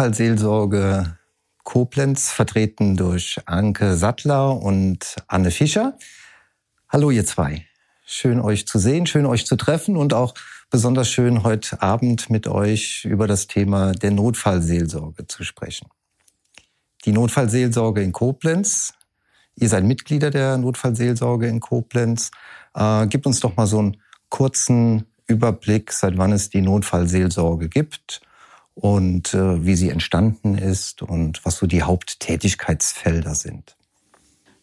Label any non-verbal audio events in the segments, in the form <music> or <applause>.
Notfallseelsorge Koblenz, vertreten durch Anke Sattler und Anne Fischer. Hallo ihr zwei. Schön euch zu sehen, schön euch zu treffen und auch besonders schön heute Abend mit euch über das Thema der Notfallseelsorge zu sprechen. Die Notfallseelsorge in Koblenz, ihr seid Mitglieder der Notfallseelsorge in Koblenz, äh, gibt uns doch mal so einen kurzen Überblick, seit wann es die Notfallseelsorge gibt und äh, wie sie entstanden ist und was so die Haupttätigkeitsfelder sind.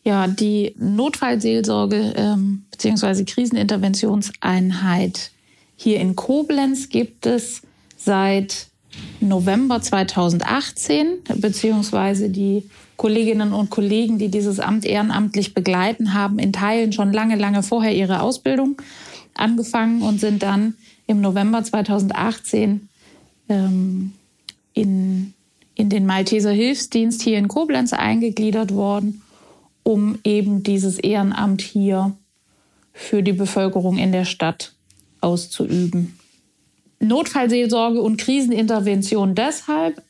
Ja, die Notfallseelsorge ähm, bzw. Kriseninterventionseinheit hier in Koblenz gibt es seit November 2018, beziehungsweise die Kolleginnen und Kollegen, die dieses Amt ehrenamtlich begleiten, haben in Teilen schon lange, lange vorher ihre Ausbildung angefangen und sind dann im November 2018 ähm, in, in den Malteser Hilfsdienst hier in Koblenz eingegliedert worden, um eben dieses Ehrenamt hier für die Bevölkerung in der Stadt auszuüben. Notfallseelsorge und Krisenintervention deshalb.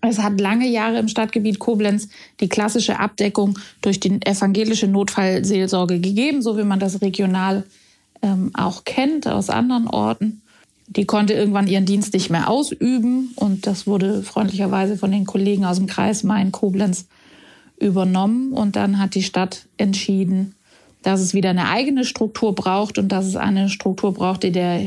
Es hat lange Jahre im Stadtgebiet Koblenz die klassische Abdeckung durch die evangelische Notfallseelsorge gegeben, so wie man das regional ähm, auch kennt aus anderen Orten. Die konnte irgendwann ihren Dienst nicht mehr ausüben und das wurde freundlicherweise von den Kollegen aus dem Kreis Main-Koblenz übernommen und dann hat die Stadt entschieden, dass es wieder eine eigene Struktur braucht und dass es eine Struktur braucht, die der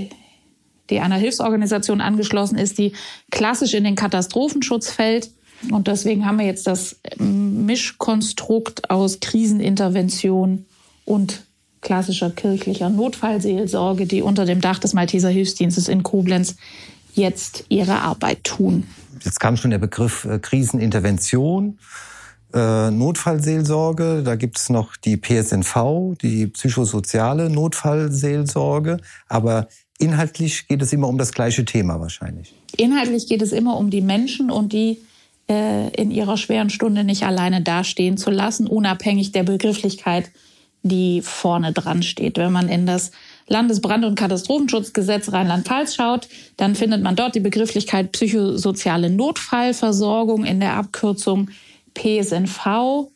die einer Hilfsorganisation angeschlossen ist, die klassisch in den Katastrophenschutz fällt. Und deswegen haben wir jetzt das Mischkonstrukt aus Krisenintervention und klassischer kirchlicher Notfallseelsorge, die unter dem Dach des Malteser Hilfsdienstes in Koblenz jetzt ihre Arbeit tun. Jetzt kam schon der Begriff äh, Krisenintervention. Äh, Notfallseelsorge, da gibt's noch die PSNV, die psychosoziale Notfallseelsorge, aber inhaltlich geht es immer um das gleiche Thema wahrscheinlich. Inhaltlich geht es immer um die Menschen und die äh, in ihrer schweren Stunde nicht alleine dastehen zu lassen, unabhängig der Begrifflichkeit die vorne dran steht. Wenn man in das Landesbrand- und Katastrophenschutzgesetz Rheinland-Pfalz schaut, dann findet man dort die Begrifflichkeit psychosoziale Notfallversorgung in der Abkürzung PSNV.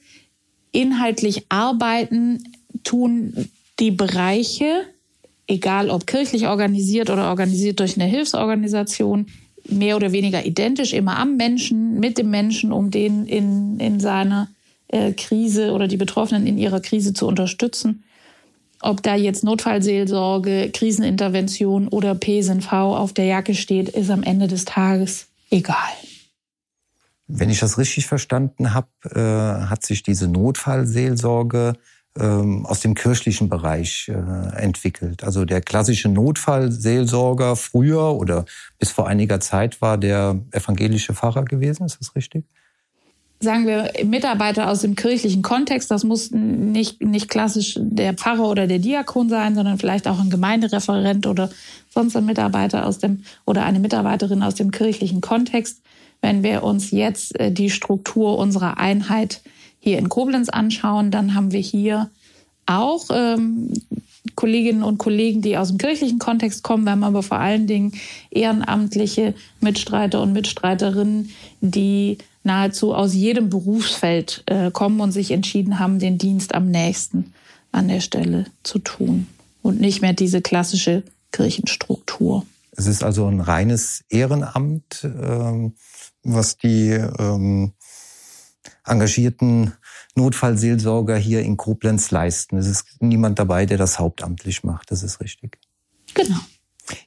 Inhaltlich arbeiten tun die Bereiche, egal ob kirchlich organisiert oder organisiert durch eine Hilfsorganisation, mehr oder weniger identisch, immer am Menschen, mit dem Menschen, um den in, in seiner äh, Krise oder die Betroffenen in ihrer Krise zu unterstützen. Ob da jetzt Notfallseelsorge, Krisenintervention oder PSNV auf der Jacke steht, ist am Ende des Tages egal. Wenn ich das richtig verstanden habe, äh, hat sich diese Notfallseelsorge ähm, aus dem kirchlichen Bereich äh, entwickelt. Also der klassische Notfallseelsorger früher oder bis vor einiger Zeit war der evangelische Pfarrer gewesen, ist das richtig? Sagen wir, Mitarbeiter aus dem kirchlichen Kontext. Das muss nicht, nicht klassisch der Pfarrer oder der Diakon sein, sondern vielleicht auch ein Gemeindereferent oder sonst ein Mitarbeiter aus dem oder eine Mitarbeiterin aus dem kirchlichen Kontext. Wenn wir uns jetzt äh, die Struktur unserer Einheit hier in Koblenz anschauen, dann haben wir hier auch ähm, Kolleginnen und Kollegen, die aus dem kirchlichen Kontext kommen. Wir haben aber vor allen Dingen ehrenamtliche Mitstreiter und Mitstreiterinnen, die nahezu aus jedem Berufsfeld äh, kommen und sich entschieden haben, den Dienst am nächsten an der Stelle zu tun und nicht mehr diese klassische Kirchenstruktur. Es ist also ein reines Ehrenamt, ähm, was die ähm, engagierten Notfallseelsorger hier in Koblenz leisten. Es ist niemand dabei, der das hauptamtlich macht. Das ist richtig. Genau.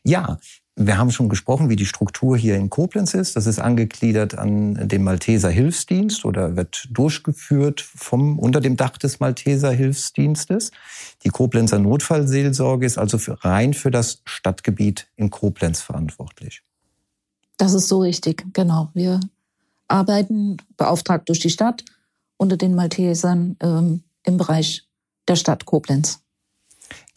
Ja, wir haben schon gesprochen, wie die Struktur hier in Koblenz ist. Das ist angegliedert an den Malteser Hilfsdienst oder wird durchgeführt vom, unter dem Dach des Malteser Hilfsdienstes. Die Koblenzer Notfallseelsorge ist also für, rein für das Stadtgebiet in Koblenz verantwortlich. Das ist so richtig, genau. Wir arbeiten beauftragt durch die Stadt unter den Maltesern ähm, im Bereich der Stadt Koblenz.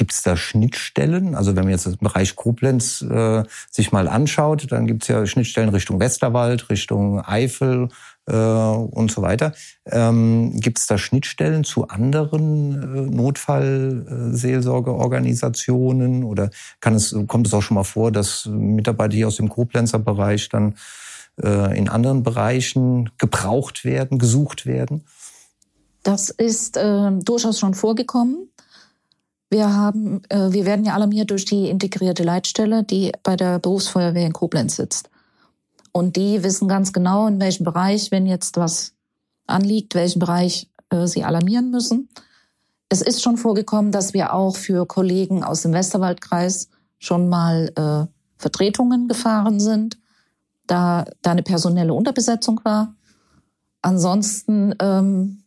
Gibt es da Schnittstellen? Also wenn man jetzt den Bereich Koblenz äh, sich mal anschaut, dann gibt es ja Schnittstellen Richtung Westerwald, Richtung Eifel äh, und so weiter. Ähm, Gibt es da Schnittstellen zu anderen äh, Notfallseelsorgeorganisationen oder kann es, kommt es auch schon mal vor, dass Mitarbeiter hier aus dem Koblenzer Bereich dann äh, in anderen Bereichen gebraucht werden, gesucht werden? Das ist äh, durchaus schon vorgekommen. Wir haben, äh, wir werden ja alarmiert durch die integrierte Leitstelle, die bei der Berufsfeuerwehr in Koblenz sitzt. Und die wissen ganz genau, in welchem Bereich, wenn jetzt was anliegt, welchen Bereich äh, sie alarmieren müssen. Es ist schon vorgekommen, dass wir auch für Kollegen aus dem Westerwaldkreis schon mal äh, Vertretungen gefahren sind, da da eine personelle Unterbesetzung war. Ansonsten ähm,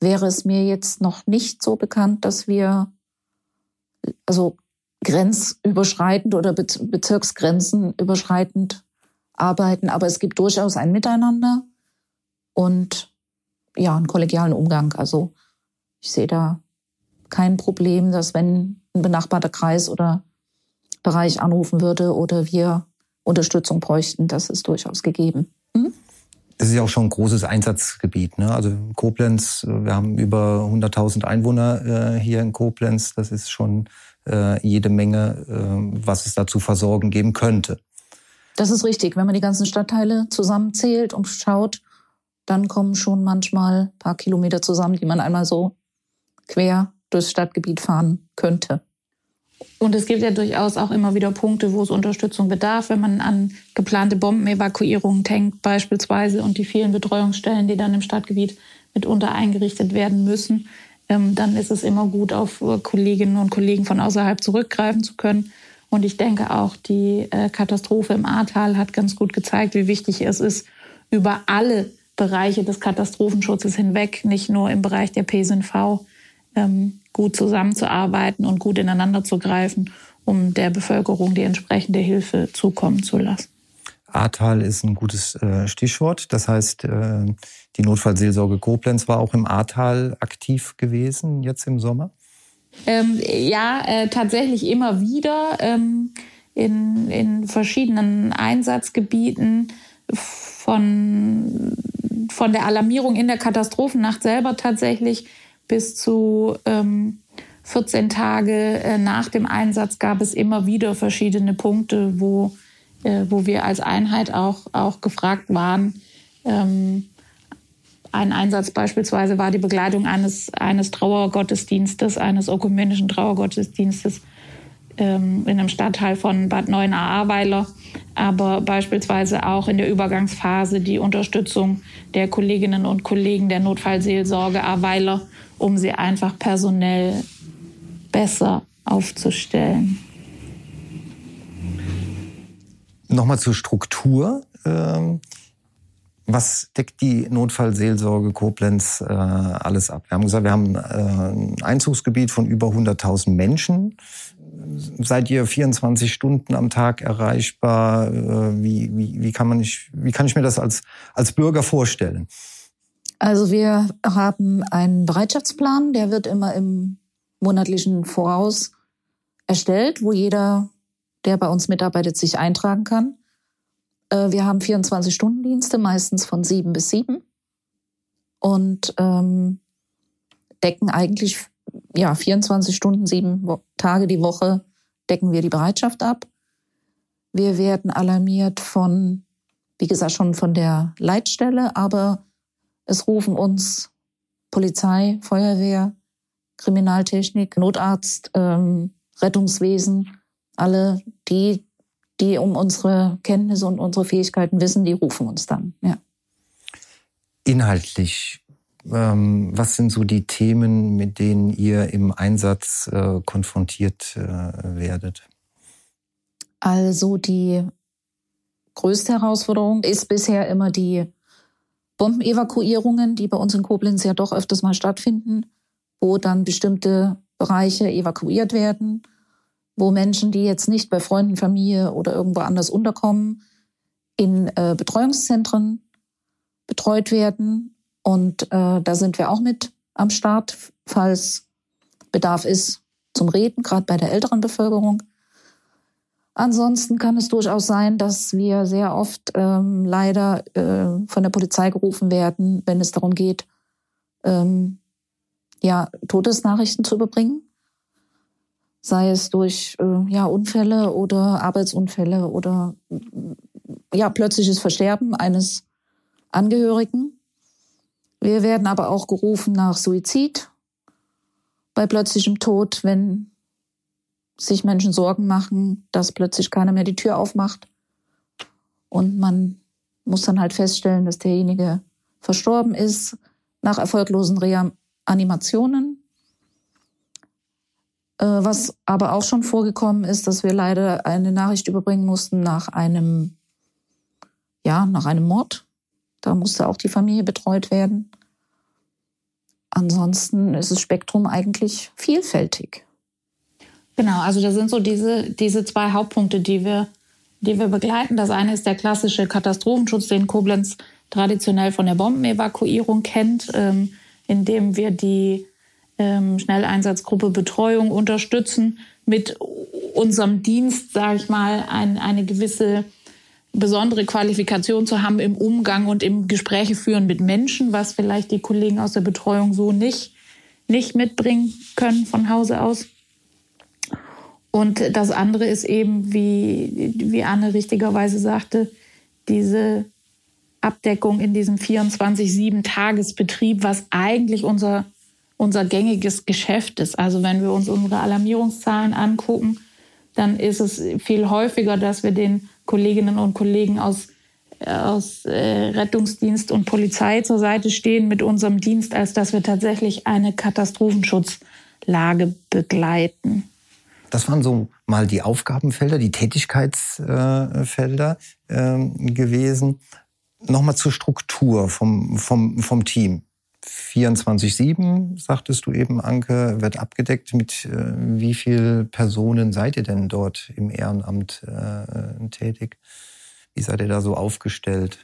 wäre es mir jetzt noch nicht so bekannt, dass wir also grenzüberschreitend oder Bezirksgrenzen überschreitend arbeiten. Aber es gibt durchaus ein Miteinander und ja, einen kollegialen Umgang. Also ich sehe da kein Problem, dass wenn ein benachbarter Kreis oder Bereich anrufen würde oder wir Unterstützung bräuchten, das ist durchaus gegeben. Hm? Das ist ja auch schon ein großes Einsatzgebiet. Ne? Also Koblenz, wir haben über 100.000 Einwohner äh, hier in Koblenz. Das ist schon äh, jede Menge, äh, was es da zu versorgen geben könnte. Das ist richtig. Wenn man die ganzen Stadtteile zusammenzählt und schaut, dann kommen schon manchmal paar Kilometer zusammen, die man einmal so quer durchs Stadtgebiet fahren könnte. Und es gibt ja durchaus auch immer wieder Punkte, wo es Unterstützung bedarf, wenn man an geplante Bombenevakuierungen denkt beispielsweise und die vielen Betreuungsstellen, die dann im Stadtgebiet mitunter eingerichtet werden müssen. Ähm, dann ist es immer gut, auf Kolleginnen und Kollegen von außerhalb zurückgreifen zu können. Und ich denke auch, die äh, Katastrophe im Ahrtal hat ganz gut gezeigt, wie wichtig es ist, über alle Bereiche des Katastrophenschutzes hinweg, nicht nur im Bereich der PSNV, ähm, gut zusammenzuarbeiten und gut ineinander zu greifen, um der Bevölkerung die entsprechende Hilfe zukommen zu lassen. Ahrtal ist ein gutes äh, Stichwort. Das heißt, äh, die Notfallseelsorge Koblenz war auch im Ahrtal aktiv gewesen jetzt im Sommer? Ähm, ja, äh, tatsächlich immer wieder ähm, in, in verschiedenen Einsatzgebieten von, von der Alarmierung in der Katastrophennacht selber tatsächlich bis zu ähm, 14 Tage äh, nach dem Einsatz gab es immer wieder verschiedene Punkte, wo, äh, wo wir als Einheit auch, auch gefragt waren, ähm, ein Einsatz beispielsweise war die Begleitung eines, eines Trauergottesdienstes, eines ökumenischen Trauergottesdienstes in einem Stadtteil von Bad Neuenahr-Ahrweiler, aber beispielsweise auch in der Übergangsphase die Unterstützung der Kolleginnen und Kollegen der Notfallseelsorge Ahrweiler, um sie einfach personell besser aufzustellen. Nochmal zur Struktur. Was deckt die Notfallseelsorge Koblenz äh, alles ab? Wir haben gesagt, wir haben äh, ein Einzugsgebiet von über 100.000 Menschen. Seid ihr 24 Stunden am Tag erreichbar? Äh, wie, wie, wie, kann man nicht, wie kann ich mir das als, als Bürger vorstellen? Also wir haben einen Bereitschaftsplan, der wird immer im monatlichen Voraus erstellt, wo jeder, der bei uns mitarbeitet, sich eintragen kann. Äh, wir haben 24-Stunden-Dienste, meistens von sieben bis sieben. Und ähm, decken eigentlich ja 24 Stunden, sieben Tage die Woche decken wir die Bereitschaft ab. Wir werden alarmiert von, wie gesagt, schon von der Leitstelle, aber es rufen uns Polizei, Feuerwehr, Kriminaltechnik, Notarzt, ähm, Rettungswesen, alle die, die um unsere Kenntnisse und unsere Fähigkeiten wissen, die rufen uns dann. Ja. Inhaltlich, ähm, was sind so die Themen, mit denen ihr im Einsatz äh, konfrontiert äh, werdet? Also die größte Herausforderung ist bisher immer die Bombenevakuierungen, die bei uns in Koblenz ja doch öfters mal stattfinden, wo dann bestimmte Bereiche evakuiert werden wo Menschen, die jetzt nicht bei Freunden, Familie oder irgendwo anders unterkommen, in äh, Betreuungszentren betreut werden. Und äh, da sind wir auch mit am Start, falls Bedarf ist, zum Reden, gerade bei der älteren Bevölkerung. Ansonsten kann es durchaus sein, dass wir sehr oft ähm, leider äh, von der Polizei gerufen werden, wenn es darum geht, ähm, ja, Todesnachrichten zu überbringen. Sei es durch äh, ja, Unfälle oder Arbeitsunfälle oder ja, plötzliches Versterben eines Angehörigen. Wir werden aber auch gerufen nach Suizid bei plötzlichem Tod, wenn sich Menschen Sorgen machen, dass plötzlich keiner mehr die Tür aufmacht. Und man muss dann halt feststellen, dass derjenige verstorben ist nach erfolglosen Reanimationen. Äh, was aber auch schon vorgekommen ist, dass wir leider eine Nachricht überbringen mussten nach einem, ja, nach einem Mord. Da musste auch die Familie betreut werden. Ansonsten ist das Spektrum eigentlich vielfältig. Genau, also da sind so diese, diese zwei Hauptpunkte, die wir, die wir begleiten. Das eine ist der klassische Katastrophenschutz, den Koblenz traditionell von der Bombenevakuierung kennt, ähm, indem wir die ähm, Schnelleinsatzgruppe Betreuung unterstützen, mit unserem Dienst, sage ich mal, ein, eine gewisse besondere Qualifikation zu haben im Umgang und im Gespräche führen mit Menschen, was vielleicht die Kollegen aus der Betreuung so nicht, nicht mitbringen können von Hause aus. Und das andere ist eben, wie, wie Anne richtigerweise sagte, diese Abdeckung in diesem 24-7-Tagesbetrieb, was eigentlich unser, unser gängiges Geschäft ist. Also wenn wir uns unsere Alarmierungszahlen angucken, dann ist es viel häufiger, dass wir den Kolleginnen und Kollegen aus, aus äh, Rettungsdienst und Polizei zur Seite stehen mit unserem Dienst, als dass wir tatsächlich eine Katastrophenschutzlage begleiten. Das waren so mal die Aufgabenfelder, die Tätigkeitsfelder äh, gewesen. Nochmal zur Struktur vom, vom, vom Team. 24-7, sagtest du eben, Anke, wird abgedeckt. Mit äh, wie vielen Personen seid ihr denn dort im Ehrenamt äh, tätig? Wie seid ihr da so aufgestellt?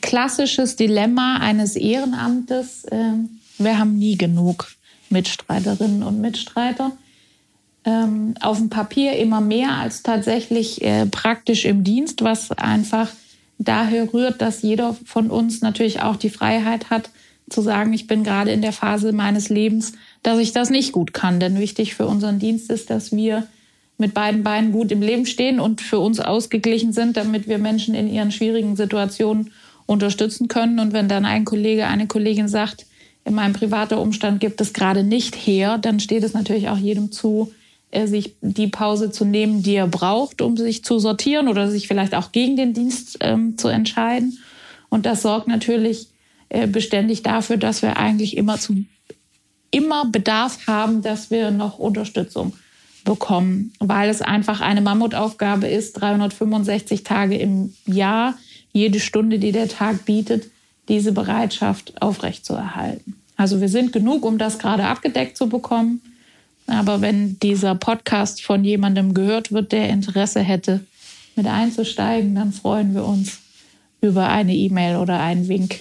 Klassisches Dilemma eines Ehrenamtes. Äh, wir haben nie genug Mitstreiterinnen und Mitstreiter ähm, auf dem Papier immer mehr als tatsächlich äh, praktisch im Dienst, was einfach daher rührt, dass jeder von uns natürlich auch die Freiheit hat, zu sagen, ich bin gerade in der Phase meines Lebens, dass ich das nicht gut kann. Denn wichtig für unseren Dienst ist, dass wir mit beiden Beinen gut im Leben stehen und für uns ausgeglichen sind, damit wir Menschen in ihren schwierigen Situationen unterstützen können. Und wenn dann ein Kollege, eine Kollegin sagt, in meinem privaten Umstand gibt es gerade nicht her, dann steht es natürlich auch jedem zu, äh, sich die Pause zu nehmen, die er braucht, um sich zu sortieren oder sich vielleicht auch gegen den Dienst ähm, zu entscheiden. Und das sorgt natürlich beständig dafür, dass wir eigentlich immer zu immer Bedarf haben, dass wir noch Unterstützung bekommen, weil es einfach eine Mammutaufgabe ist, 365 Tage im Jahr, jede Stunde, die der Tag bietet, diese Bereitschaft aufrechtzuerhalten. Also wir sind genug, um das gerade abgedeckt zu bekommen. Aber wenn dieser Podcast von jemandem gehört wird, der Interesse hätte, mit einzusteigen, dann freuen wir uns über eine E-Mail oder einen Wink.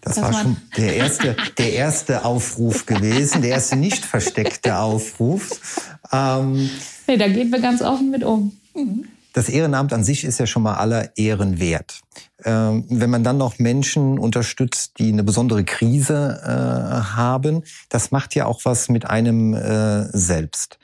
Das war schon der erste, <laughs> der erste Aufruf gewesen, der erste nicht versteckte Aufruf. Ähm, nee, da gehen wir ganz offen mit um. Mhm das Ehrenamt an sich ist ja schon mal aller Ehren wert. Ähm, wenn man dann noch Menschen unterstützt, die eine besondere Krise äh, haben, das macht ja auch was mit einem äh, selbst.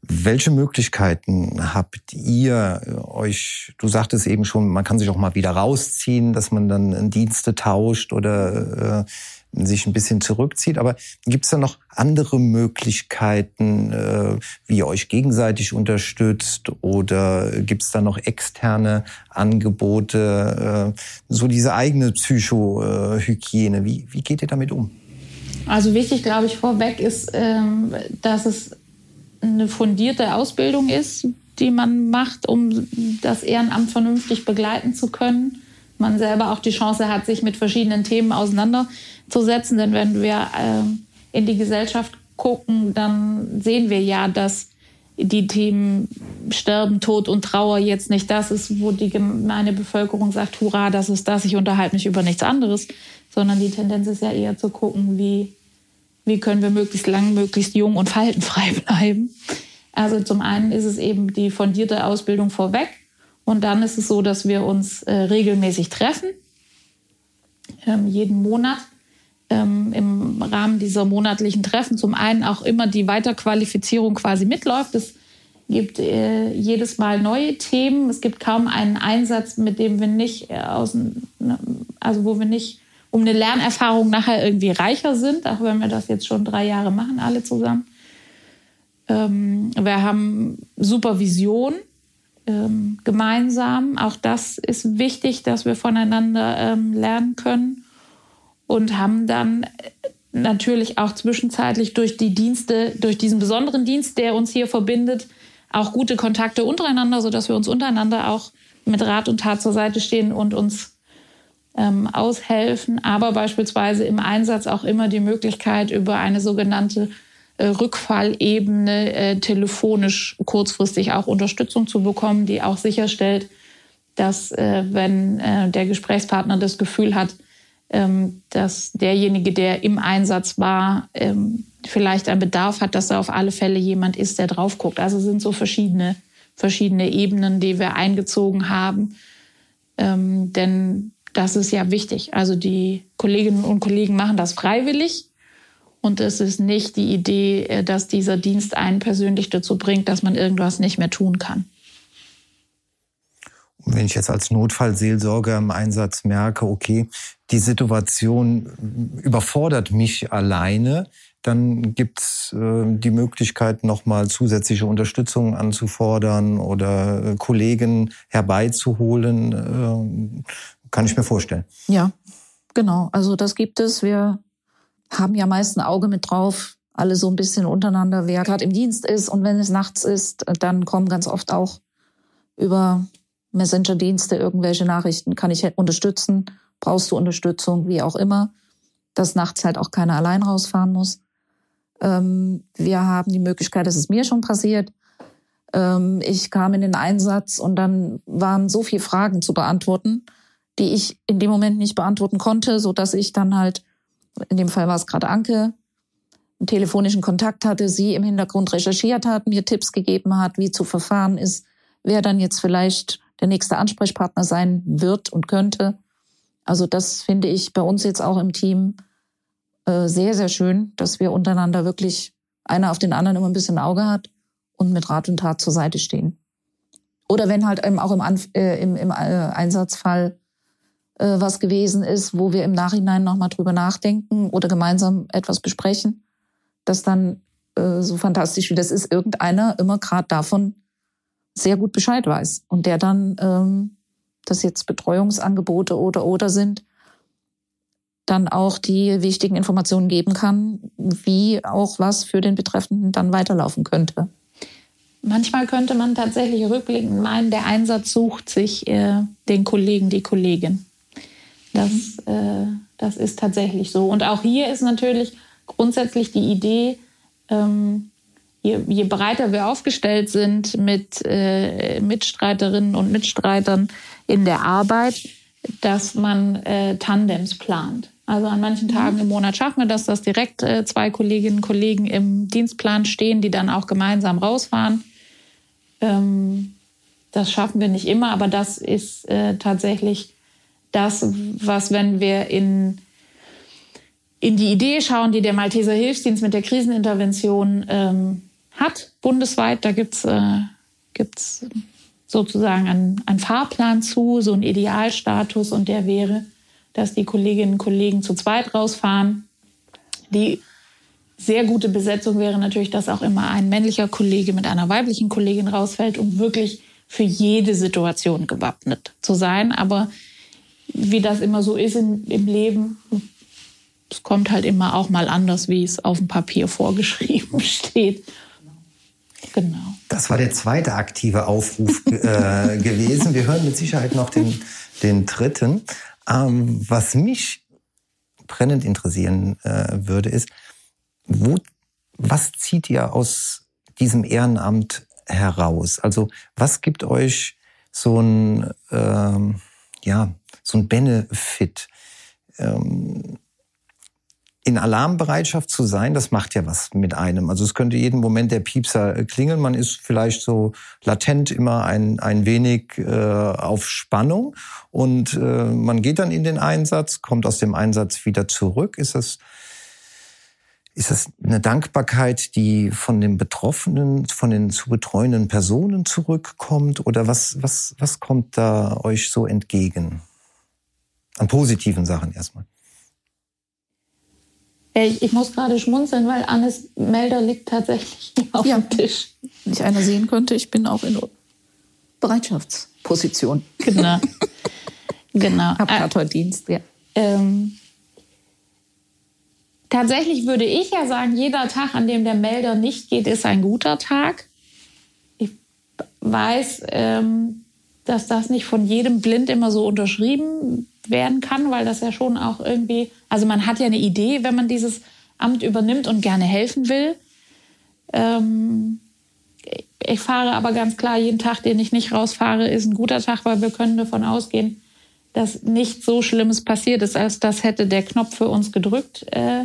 Welche Möglichkeiten habt ihr euch, du sagtest eben schon, man kann sich auch mal wieder rausziehen, dass man dann Dienste tauscht oder äh, sich ein bisschen zurückzieht. Aber gibt es da noch andere Möglichkeiten, äh, wie ihr euch gegenseitig unterstützt? Oder gibt es da noch externe Angebote? Äh, so diese eigene Psychohygiene. Wie, wie geht ihr damit um? Also wichtig, glaube ich, vorweg ist, ähm, dass es eine fundierte Ausbildung ist, die man macht, um das Ehrenamt vernünftig begleiten zu können. Man selber auch die Chance hat, sich mit verschiedenen Themen auseinanderzusetzen. Denn wenn wir äh, in die Gesellschaft gucken, dann sehen wir ja, dass die Themen Sterben, Tod und Trauer jetzt nicht das ist, wo die gemeine Bevölkerung sagt, hurra, das ist das, ich unterhalte mich über nichts anderes, sondern die Tendenz ist ja eher zu gucken, wie wie können wir möglichst lang, möglichst jung und faltenfrei <laughs> bleiben. Also zum einen ist es eben die fundierte Ausbildung vorweg und dann ist es so, dass wir uns äh, regelmäßig treffen, ähm, jeden Monat ähm, im Rahmen dieser monatlichen Treffen. Zum einen auch immer die Weiterqualifizierung quasi mitläuft. Es gibt äh, jedes Mal neue Themen. Es gibt kaum einen Einsatz, mit dem wir nicht äh, aus, also wo wir nicht um eine Lernerfahrung nachher irgendwie reicher sind, auch wenn wir das jetzt schon drei Jahre machen, alle zusammen. Ähm, wir haben Supervision ähm, gemeinsam. Auch das ist wichtig, dass wir voneinander ähm, lernen können und haben dann natürlich auch zwischenzeitlich durch die Dienste, durch diesen besonderen Dienst, der uns hier verbindet, auch gute Kontakte untereinander, sodass wir uns untereinander auch mit Rat und Tat zur Seite stehen und uns ähm, aushelfen. Aber beispielsweise im Einsatz auch immer die Möglichkeit, über eine sogenannte äh, Rückfallebene äh, telefonisch kurzfristig auch Unterstützung zu bekommen, die auch sicherstellt, dass äh, wenn äh, der Gesprächspartner das Gefühl hat, ähm, dass derjenige, der im Einsatz war, ähm, vielleicht einen Bedarf hat, dass da auf alle Fälle jemand ist, der drauf guckt. Also sind so verschiedene, verschiedene Ebenen, die wir eingezogen haben. Ähm, denn das ist ja wichtig. Also die Kolleginnen und Kollegen machen das freiwillig. Und es ist nicht die Idee, äh, dass dieser Dienst einen persönlich dazu bringt, dass man irgendwas nicht mehr tun kann wenn ich jetzt als Notfallseelsorger im Einsatz merke, okay, die Situation überfordert mich alleine, dann gibt's äh, die Möglichkeit, nochmal zusätzliche Unterstützung anzufordern oder äh, Kollegen herbeizuholen. Kann ich mir vorstellen. Ja, genau. Also das gibt es. Wir haben ja meist ein Auge mit drauf, alle so ein bisschen untereinander, wer gerade im Dienst ist. Und wenn es nachts ist, dann kommen ganz oft auch über Messenger-Dienste, irgendwelche Nachrichten, kann ich unterstützen, brauchst du Unterstützung, wie auch immer, dass nachts halt auch keiner allein rausfahren muss. Ähm, wir haben die Möglichkeit, das ist mir schon passiert, ähm, ich kam in den Einsatz und dann waren so viele Fragen zu beantworten, die ich in dem Moment nicht beantworten konnte, so dass ich dann halt, in dem Fall war es gerade Anke, einen telefonischen Kontakt hatte, sie im Hintergrund recherchiert hat, mir Tipps gegeben hat, wie zu verfahren ist, wer dann jetzt vielleicht der nächste Ansprechpartner sein wird und könnte. Also das finde ich bei uns jetzt auch im Team äh, sehr, sehr schön, dass wir untereinander wirklich einer auf den anderen immer ein bisschen Auge hat und mit Rat und Tat zur Seite stehen. Oder wenn halt eben auch im, Anf äh, im, im äh, Einsatzfall äh, was gewesen ist, wo wir im Nachhinein nochmal drüber nachdenken oder gemeinsam etwas besprechen, dass dann äh, so fantastisch wie das ist, irgendeiner immer gerade davon sehr gut Bescheid weiß und der dann, ähm, das jetzt Betreuungsangebote oder oder sind, dann auch die wichtigen Informationen geben kann, wie auch was für den Betreffenden dann weiterlaufen könnte. Manchmal könnte man tatsächlich rückblickend meinen, der Einsatz sucht sich äh, den Kollegen, die Kollegin. Das, mhm. äh, das ist tatsächlich so. Und auch hier ist natürlich grundsätzlich die Idee, ähm, je, je breiter wir aufgestellt sind mit äh, Mitstreiterinnen und Mitstreitern in der Arbeit, dass man äh, Tandems plant. Also an manchen Tagen mhm. im Monat schaffen wir das, dass direkt äh, zwei Kolleginnen und Kollegen im Dienstplan stehen, die dann auch gemeinsam rausfahren. Ähm, das schaffen wir nicht immer, aber das ist äh, tatsächlich das, was, wenn wir in, in die Idee schauen, die der Malteser Hilfsdienst mit der Krisenintervention ähm, hat, bundesweit. Da gibt's äh, gibt's sozusagen einen, einen Fahrplan zu, so einen Idealstatus und der wäre, dass die Kolleginnen und Kollegen zu zweit rausfahren. Die sehr gute Besetzung wäre natürlich, dass auch immer ein männlicher Kollege mit einer weiblichen Kollegin rausfällt, um wirklich für jede Situation gewappnet zu sein. Aber wie das immer so ist in, im Leben, es kommt halt immer auch mal anders, wie es auf dem Papier vorgeschrieben <laughs> steht. Genau. Das war der zweite aktive Aufruf äh, <laughs> gewesen. Wir hören mit Sicherheit noch den, den dritten. Ähm, was mich brennend interessieren äh, würde, ist, wo, was zieht ihr aus diesem Ehrenamt heraus? Also was gibt euch so ein, ähm, ja, so ein Benefit? Ähm, in Alarmbereitschaft zu sein, das macht ja was mit einem. Also es könnte jeden Moment der Piepser äh, klingeln. Man ist vielleicht so latent immer ein, ein wenig äh, auf Spannung und äh, man geht dann in den Einsatz, kommt aus dem Einsatz wieder zurück. Ist das, ist das eine Dankbarkeit, die von den Betroffenen, von den zu betreuenden Personen zurückkommt? Oder was, was, was kommt da euch so entgegen? An positiven Sachen erstmal. Ich, ich muss gerade schmunzeln, weil Annes Melder liegt tatsächlich <laughs> auf ja. dem Tisch. Wenn ich einer sehen könnte, ich bin auch in Bereitschaftsposition. Genau. <laughs> genau. Hab gerade heute Dienst, ja. Ähm, tatsächlich würde ich ja sagen, jeder Tag, an dem der Melder nicht geht, ist ein guter Tag. Ich weiß, ähm, dass das nicht von jedem blind immer so unterschrieben werden kann, weil das ja schon auch irgendwie, also man hat ja eine Idee, wenn man dieses Amt übernimmt und gerne helfen will. Ähm, ich fahre aber ganz klar, jeden Tag, den ich nicht rausfahre, ist ein guter Tag, weil wir können davon ausgehen, dass nichts so Schlimmes passiert ist, als das hätte der Knopf für uns gedrückt äh,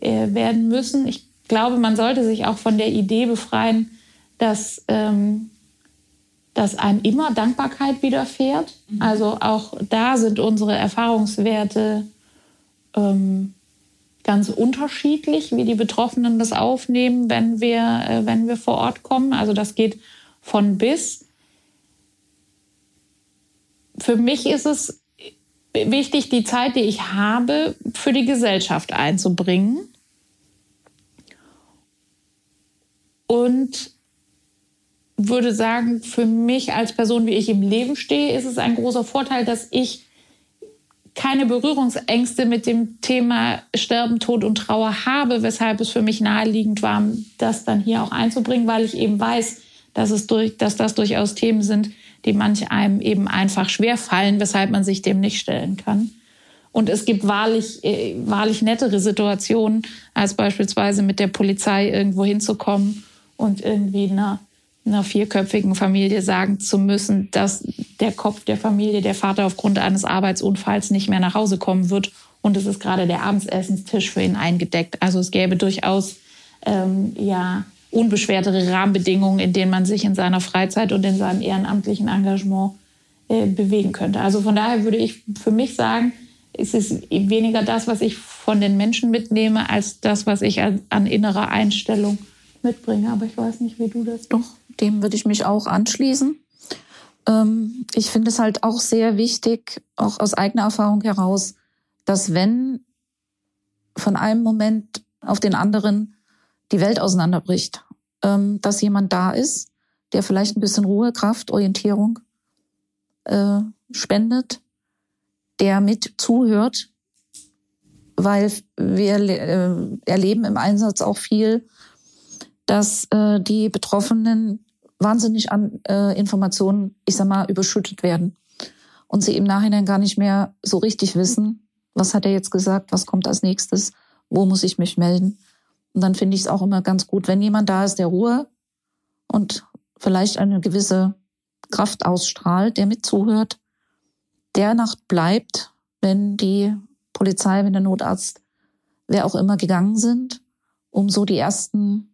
äh, werden müssen. Ich glaube, man sollte sich auch von der Idee befreien, dass ähm, dass einem immer Dankbarkeit widerfährt. Mhm. Also auch da sind unsere Erfahrungswerte ähm, ganz unterschiedlich, wie die Betroffenen das aufnehmen, wenn wir, äh, wenn wir vor Ort kommen. Also das geht von bis. Für mich ist es wichtig, die Zeit, die ich habe, für die Gesellschaft einzubringen. Und würde sagen, für mich als Person, wie ich im Leben stehe, ist es ein großer Vorteil, dass ich keine Berührungsängste mit dem Thema Sterben, Tod und Trauer habe, weshalb es für mich naheliegend war, das dann hier auch einzubringen, weil ich eben weiß, dass, es durch, dass das durchaus Themen sind, die manch einem eben einfach schwer fallen, weshalb man sich dem nicht stellen kann. Und es gibt wahrlich, äh, wahrlich nettere Situationen, als beispielsweise mit der Polizei irgendwo hinzukommen und irgendwie einer einer vierköpfigen Familie sagen zu müssen, dass der Kopf der Familie, der Vater aufgrund eines Arbeitsunfalls nicht mehr nach Hause kommen wird und es ist gerade der Abendsessenstisch für ihn eingedeckt. Also es gäbe durchaus ähm, ja unbeschwertere Rahmenbedingungen, in denen man sich in seiner Freizeit und in seinem ehrenamtlichen Engagement äh, bewegen könnte. Also von daher würde ich für mich sagen, es ist weniger das, was ich von den Menschen mitnehme, als das, was ich an, an innerer Einstellung mitbringe. Aber ich weiß nicht, wie du das. Doch, dem würde ich mich auch anschließen. Ähm, ich finde es halt auch sehr wichtig, auch aus eigener Erfahrung heraus, dass wenn von einem Moment auf den anderen die Welt auseinanderbricht, ähm, dass jemand da ist, der vielleicht ein bisschen Ruhe, Kraft, Orientierung äh, spendet, der mit zuhört, weil wir äh, erleben im Einsatz auch viel, dass äh, die Betroffenen wahnsinnig an äh, Informationen, ich sag mal, überschüttet werden. Und sie im Nachhinein gar nicht mehr so richtig wissen, was hat er jetzt gesagt, was kommt als nächstes, wo muss ich mich melden. Und dann finde ich es auch immer ganz gut, wenn jemand da ist, der Ruhe und vielleicht eine gewisse Kraft ausstrahlt, der mitzuhört, der Nacht bleibt, wenn die Polizei, wenn der Notarzt, wer auch immer gegangen sind, um so die ersten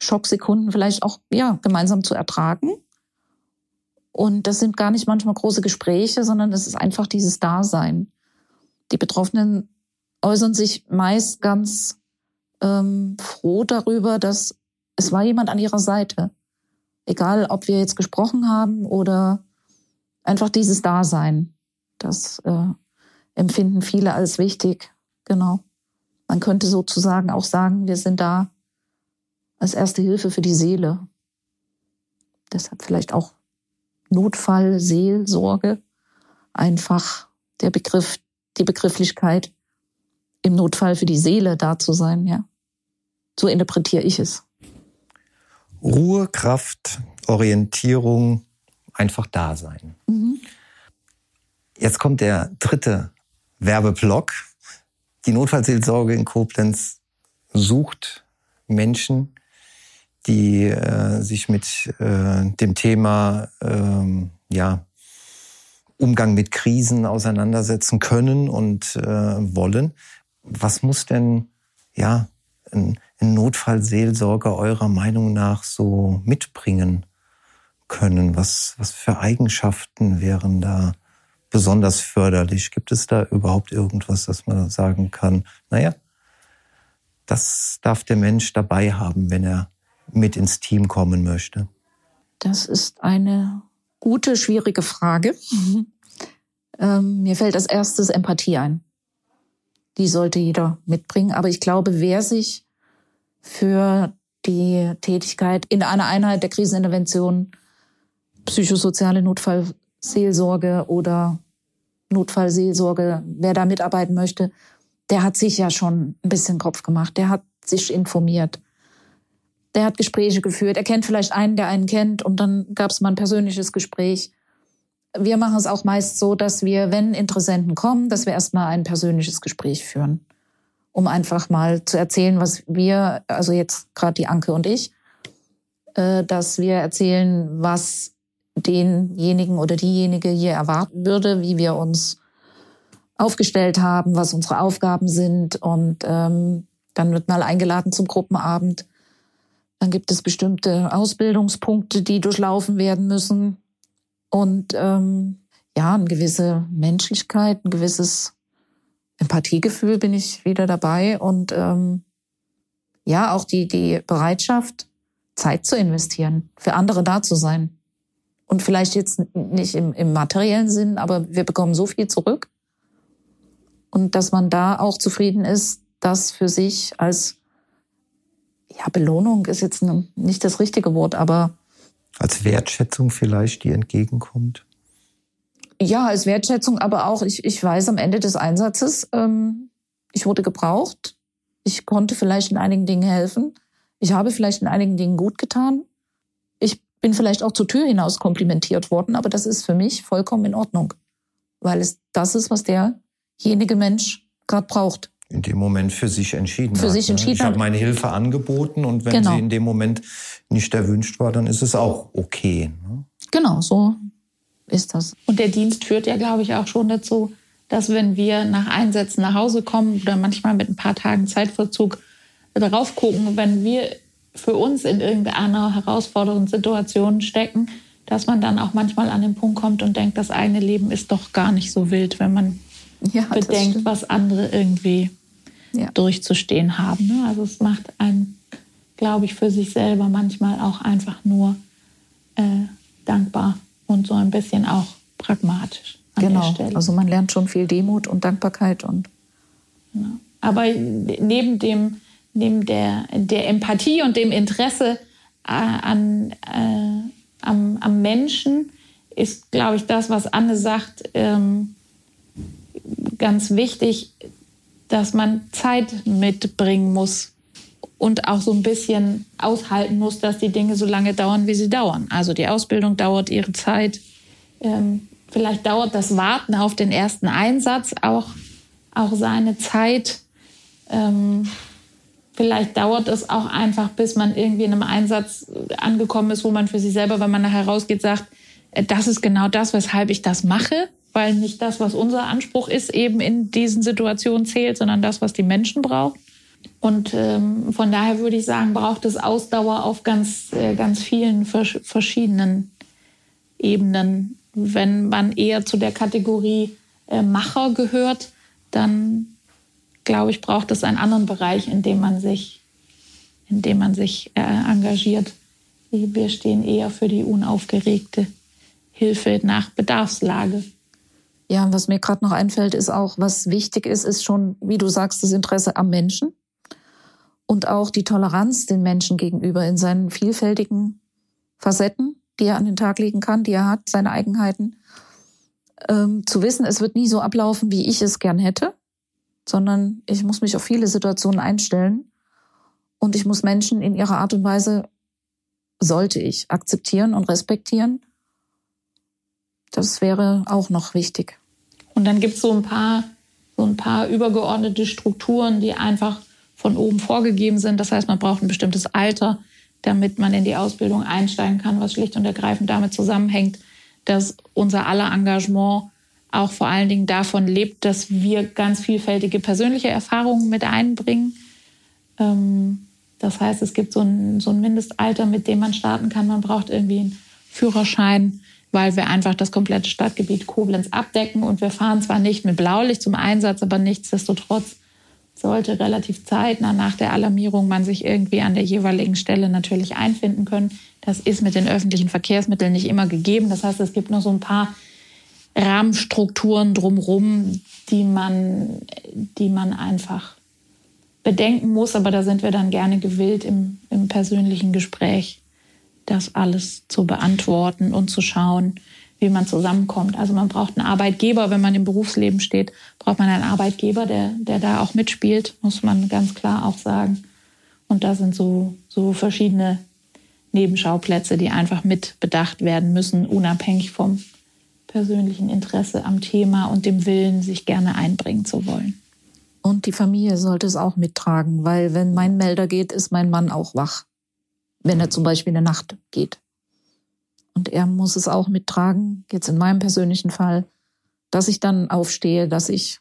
Schocksekunden vielleicht auch ja gemeinsam zu ertragen. Und das sind gar nicht manchmal große Gespräche, sondern das ist einfach dieses Dasein. Die Betroffenen äußern sich meist ganz ähm, froh darüber, dass es war jemand an ihrer Seite. Egal, ob wir jetzt gesprochen haben oder einfach dieses Dasein. Das äh, empfinden viele als wichtig. Genau. Man könnte sozusagen auch sagen, wir sind da als erste Hilfe für die Seele. Deshalb vielleicht auch Notfall, Seelsorge, einfach der Begriff, die Begrifflichkeit im Notfall für die Seele da zu sein, ja. So interpretiere ich es. Ruhe, Kraft, Orientierung, einfach da sein. Mhm. Jetzt kommt der dritte Werbeblock. Die Notfallseelsorge in Koblenz sucht Menschen, die äh, sich mit äh, dem Thema ähm, ja, Umgang mit Krisen auseinandersetzen können und äh, wollen. Was muss denn, ja, ein, ein Notfallseelsorger eurer Meinung nach so mitbringen können? Was, was für Eigenschaften wären da besonders förderlich? Gibt es da überhaupt irgendwas, dass man sagen kann, naja, das darf der Mensch dabei haben, wenn er mit ins Team kommen möchte? Das ist eine gute, schwierige Frage. <laughs> ähm, mir fällt als erstes Empathie ein. Die sollte jeder mitbringen. Aber ich glaube, wer sich für die Tätigkeit in einer Einheit der Krisenintervention, psychosoziale Notfallseelsorge oder Notfallseelsorge, wer da mitarbeiten möchte, der hat sich ja schon ein bisschen Kopf gemacht, der hat sich informiert, der hat Gespräche geführt, er kennt vielleicht einen, der einen kennt und dann gab es mal ein persönliches Gespräch. Wir machen es auch meist so, dass wir, wenn Interessenten kommen, dass wir erstmal ein persönliches Gespräch führen, um einfach mal zu erzählen, was wir, also jetzt gerade die Anke und ich, äh, dass wir erzählen, was denjenigen oder diejenige hier erwarten würde, wie wir uns aufgestellt haben, was unsere Aufgaben sind. Und ähm, dann wird mal eingeladen zum Gruppenabend. Dann gibt es bestimmte Ausbildungspunkte, die durchlaufen werden müssen. Und ähm, ja, eine gewisse Menschlichkeit, ein gewisses Empathiegefühl bin ich wieder dabei. Und ähm, ja, auch die, die Bereitschaft, Zeit zu investieren, für andere da zu sein. Und vielleicht jetzt nicht im, im materiellen Sinn, aber wir bekommen so viel zurück. Und dass man da auch zufrieden ist, das für sich als ja, Belohnung ist jetzt nicht das richtige Wort, aber als Wertschätzung vielleicht, die entgegenkommt. Ja, als Wertschätzung, aber auch, ich, ich weiß am Ende des Einsatzes, ähm, ich wurde gebraucht. Ich konnte vielleicht in einigen Dingen helfen. Ich habe vielleicht in einigen Dingen gut getan. Ich bin vielleicht auch zur Tür hinaus komplimentiert worden, aber das ist für mich vollkommen in Ordnung, weil es das ist, was derjenige Mensch gerade braucht. In dem Moment für sich entschieden für hat. Sich ne? entschieden ich habe meine Hilfe angeboten und wenn genau. sie in dem Moment nicht erwünscht war, dann ist es auch okay. Ne? Genau, so ist das. Und der Dienst führt ja, glaube ich, auch schon dazu, dass wenn wir nach Einsätzen nach Hause kommen oder manchmal mit ein paar Tagen Zeitverzug darauf gucken, wenn wir für uns in irgendeiner herausfordernden Situation stecken, dass man dann auch manchmal an den Punkt kommt und denkt, das eigene Leben ist doch gar nicht so wild, wenn man ja, bedenkt, was andere irgendwie ja. durchzustehen haben. Ne? Also es macht einen, glaube ich, für sich selber manchmal auch einfach nur äh, dankbar und so ein bisschen auch pragmatisch. genau. Also man lernt schon viel Demut und Dankbarkeit und. Genau. Aber neben dem neben der, der Empathie und dem Interesse äh, an, äh, am, am Menschen ist, glaube ich, das, was Anne sagt, ähm, ganz wichtig, dass man Zeit mitbringen muss und auch so ein bisschen aushalten muss, dass die Dinge so lange dauern, wie sie dauern. Also die Ausbildung dauert ihre Zeit. Ähm, vielleicht dauert das Warten auf den ersten Einsatz auch, auch seine Zeit. Ähm, Vielleicht dauert es auch einfach, bis man irgendwie in einem Einsatz angekommen ist, wo man für sich selber, wenn man nachher rausgeht, sagt, äh, das ist genau das, weshalb ich das mache, weil nicht das, was unser Anspruch ist, eben in diesen Situationen zählt, sondern das, was die Menschen brauchen. Und ähm, von daher würde ich sagen, braucht es Ausdauer auf ganz, äh, ganz vielen vers verschiedenen Ebenen. Wenn man eher zu der Kategorie äh, Macher gehört, dann glaube ich, braucht es einen anderen Bereich, in dem man sich, in dem man sich äh, engagiert. Wir stehen eher für die unaufgeregte Hilfe nach Bedarfslage. Ja, was mir gerade noch einfällt, ist auch, was wichtig ist, ist schon, wie du sagst, das Interesse am Menschen und auch die Toleranz den Menschen gegenüber in seinen vielfältigen Facetten, die er an den Tag legen kann, die er hat, seine Eigenheiten. Ähm, zu wissen, es wird nie so ablaufen, wie ich es gern hätte sondern ich muss mich auf viele Situationen einstellen und ich muss Menschen in ihrer Art und Weise, sollte ich, akzeptieren und respektieren. Das wäre auch noch wichtig. Und dann gibt es so ein paar, so ein paar übergeordnete Strukturen, die einfach von oben vorgegeben sind. Das heißt, man braucht ein bestimmtes Alter, damit man in die Ausbildung einsteigen kann, was schlicht und ergreifend damit zusammenhängt, dass unser aller Engagement auch vor allen Dingen davon lebt, dass wir ganz vielfältige persönliche Erfahrungen mit einbringen. Ähm, das heißt, es gibt so ein, so ein Mindestalter, mit dem man starten kann. Man braucht irgendwie einen Führerschein, weil wir einfach das komplette Stadtgebiet Koblenz abdecken. Und wir fahren zwar nicht mit Blaulicht zum Einsatz, aber nichtsdestotrotz sollte relativ zeitnah nach der Alarmierung man sich irgendwie an der jeweiligen Stelle natürlich einfinden können. Das ist mit den öffentlichen Verkehrsmitteln nicht immer gegeben. Das heißt, es gibt noch so ein paar Rahmenstrukturen drumherum, die man, die man einfach bedenken muss. Aber da sind wir dann gerne gewillt, im, im persönlichen Gespräch das alles zu beantworten und zu schauen, wie man zusammenkommt. Also man braucht einen Arbeitgeber, wenn man im Berufsleben steht, braucht man einen Arbeitgeber, der, der da auch mitspielt, muss man ganz klar auch sagen. Und da sind so, so verschiedene Nebenschauplätze, die einfach mit bedacht werden müssen, unabhängig vom persönlichen Interesse am Thema und dem Willen, sich gerne einbringen zu wollen. Und die Familie sollte es auch mittragen, weil wenn mein Melder geht, ist mein Mann auch wach. Wenn er zum Beispiel in der Nacht geht. Und er muss es auch mittragen, jetzt in meinem persönlichen Fall, dass ich dann aufstehe, dass ich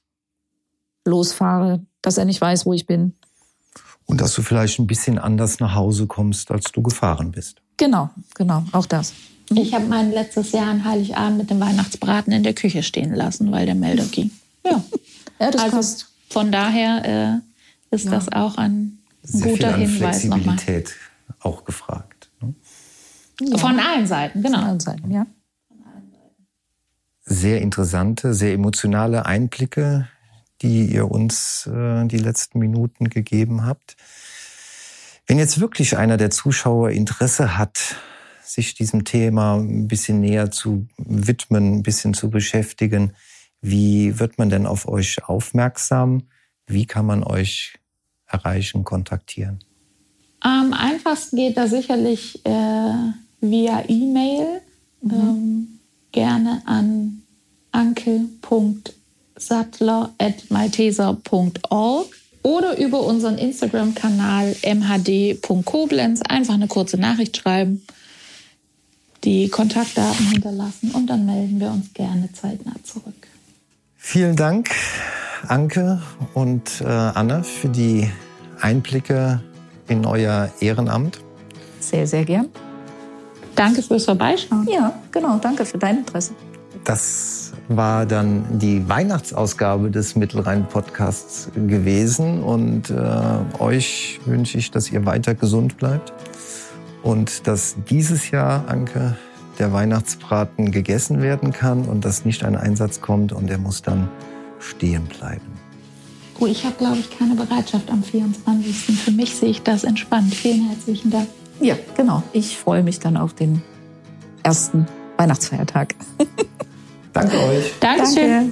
losfahre, dass er nicht weiß, wo ich bin. Und dass du vielleicht ein bisschen anders nach Hause kommst, als du gefahren bist. Genau, genau, auch das. Ich habe mein letztes Jahr an Heiligabend mit dem Weihnachtsbraten in der Küche stehen lassen, weil der Melder ging. Ja, ja das also passt. von daher äh, ist Ja. das auch ein, ein Sehr guter viel an Hinweis nochmal. Auch gefragt. ne? Ja, Von allen Seiten, von genau. allen Seiten, ja. Sehr interessante, sehr emotionale Einblicke, die ihr uns äh, die letzten Minuten gegeben habt. Wenn jetzt wirklich einer der Zuschauer Interesse hat, sich diesem Thema ein bisschen näher zu widmen, ein bisschen zu beschäftigen, wie wird man denn auf euch aufmerksam? Wie kann man euch erreichen, kontaktieren? Am einfachsten geht das sicherlich äh, via E-Mail. Ähm, gerne an anke.sattler.malteser.org oder über unseren Instagram-Kanal mhd.koblenz einfach eine kurze Nachricht schreiben, die Kontaktdaten hinterlassen und dann melden wir uns gerne zeitnah zurück. Vielen Dank, Anke und äh, Anne, für die Einblicke in euer Ehrenamt. Sehr, sehr gern. Danke fürs Vorbeischauen. Ja, genau. Danke für dein Interesse. Das war dann die Weihnachtsausgabe des Mittelrhein-Podcasts gewesen. Und äh, euch wünsche ich, dass ihr weiter gesund bleibt und dass dieses Jahr, Anke, der Weihnachtsbraten gegessen werden kann und dass nicht ein Einsatz kommt und er muss dann stehen bleiben. Oh, ich habe, glaube ich, keine Bereitschaft am 24. Für mich sehe ich das entspannt. Vielen herzlichen Dank. Ja, genau. Ich freue mich dann auf den ersten Weihnachtsfeiertag. <laughs> Danke euch. Dankeschön. Danke.